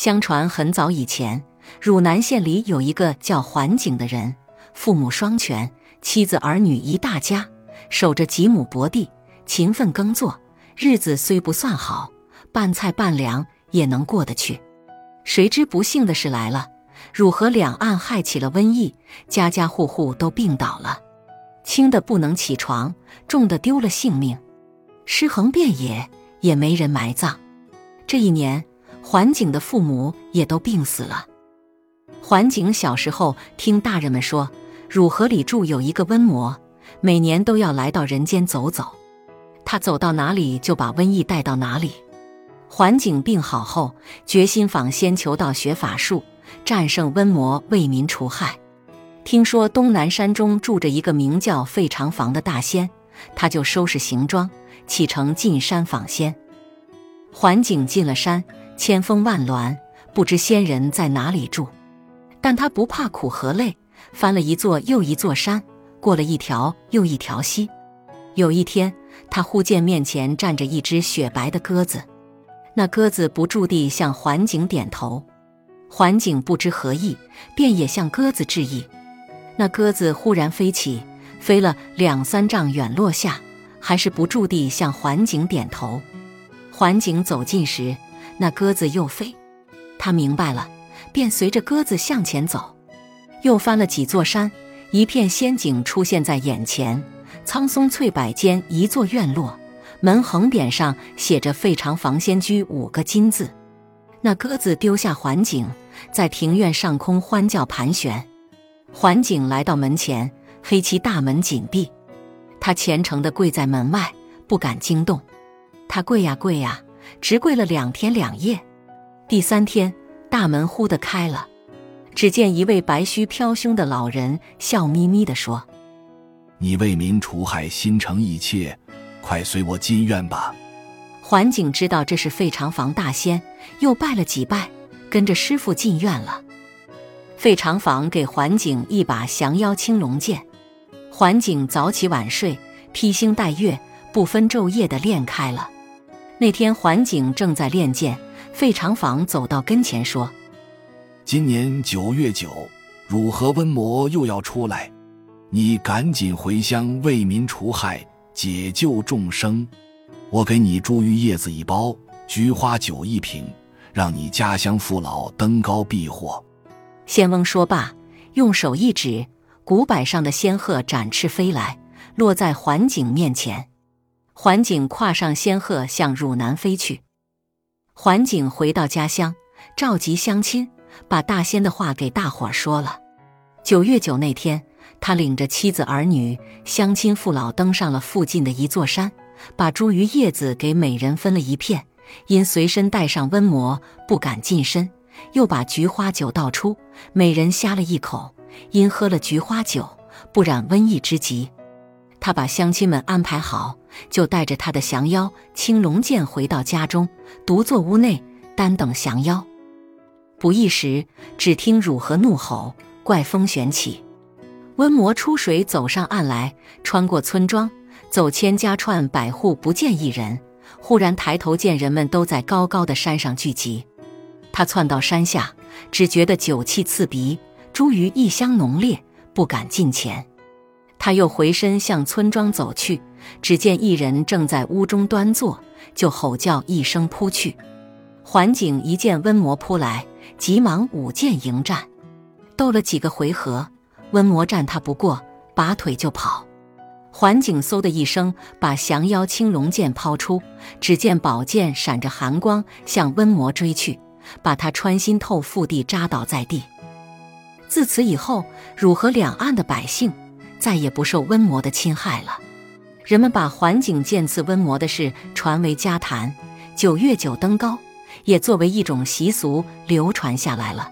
相传很早以前，汝南县里有一个叫桓景的人，父母双全，妻子儿女一大家，守着几亩薄地，勤奋耕作，日子虽不算好，半菜半粮也能过得去。谁知不幸的事来了，汝河两岸害起了瘟疫，家家户户都病倒了，轻的不能起床，重的丢了性命，尸横遍野，也没人埋葬。这一年，桓景的父母也都病死了。桓景小时候听大人们说，汝河里住有一个瘟魔，每年都要来到人间走走，他走到哪里就把瘟疫带到哪里。桓景病好后，决心访仙求道学法术，战胜瘟魔，为民除害。听说东南山中住着一个名叫费长房的大仙，他就收拾行装，启程进山访仙。桓景进了山，千峰万峦，不知仙人在哪里住，但他不怕苦和累，翻了一座又一座山，过了一条又一条溪。有一天，他忽见面前站着一只雪白的鸽子。那鸽子不住地向桓景点头，桓景不知何意，便也向鸽子致意。那鸽子忽然飞起，飞了两三丈远落下，还是不住地向桓景点头。桓景走近时，那鸽子又飞。他明白了，便随着鸽子向前走，又翻了几座山，一片仙景出现在眼前：苍松翠柏间一座院落。门横匾上写着“费长房仙居”五个金字。那鸽子丢下环景，在庭院上空欢叫盘旋。环景来到门前，黑漆大门紧闭，他虔诚地跪在门外，不敢惊动。他跪呀跪呀，直跪了两天两夜。第三天，大门忽地开了，只见一位白须飘胸的老人笑眯眯地说：“你为民除害，心诚意切。”快随我进院吧！桓景知道这是费长房大仙，又拜了几拜，跟着师傅进院了。费长房给桓景一把降妖青龙剑，桓景早起晚睡，披星戴月，不分昼夜的练开了。那天桓景正在练剑，费长房走到跟前说：“今年九月九，汝河瘟魔又要出来，你赶紧回乡为民除害。”解救众生，我给你茱萸叶子一包，菊花酒一瓶，让你家乡父老登高避祸。仙翁说罢，用手一指，古柏上的仙鹤展翅飞来，落在桓景面前。桓景跨上仙鹤，向汝南飞去。桓景回到家乡，召集乡亲，把大仙的话给大伙儿说了。九月九那天。他领着妻子儿女、乡亲父老登上了附近的一座山，把茱萸叶子给每人分了一片。因随身带上瘟魔，不敢近身，又把菊花酒倒出，每人呷了一口。因喝了菊花酒，不染瘟疫之疾。他把乡亲们安排好，就带着他的降妖青龙剑回到家中，独坐屋内，单等降妖。不一时，只听汝河怒吼，怪风旋起。瘟魔出水，走上岸来，穿过村庄，走千家串百户，不见一人。忽然抬头见人们都在高高的山上聚集，他窜到山下，只觉得酒气刺鼻，茱萸异香浓烈，不敢近前。他又回身向村庄走去，只见一人正在屋中端坐，就吼叫一声扑去。桓景一见瘟魔扑来，急忙舞剑迎战，斗了几个回合。瘟魔战他不过，拔腿就跑。桓景嗖的一声，把降妖青龙剑抛出，只见宝剑闪着寒光，向瘟魔追去，把他穿心透腹地扎倒在地。自此以后，汝河两岸的百姓再也不受瘟魔的侵害了。人们把桓景剑刺瘟魔的事传为家谈，九月九登高，也作为一种习俗流传下来了。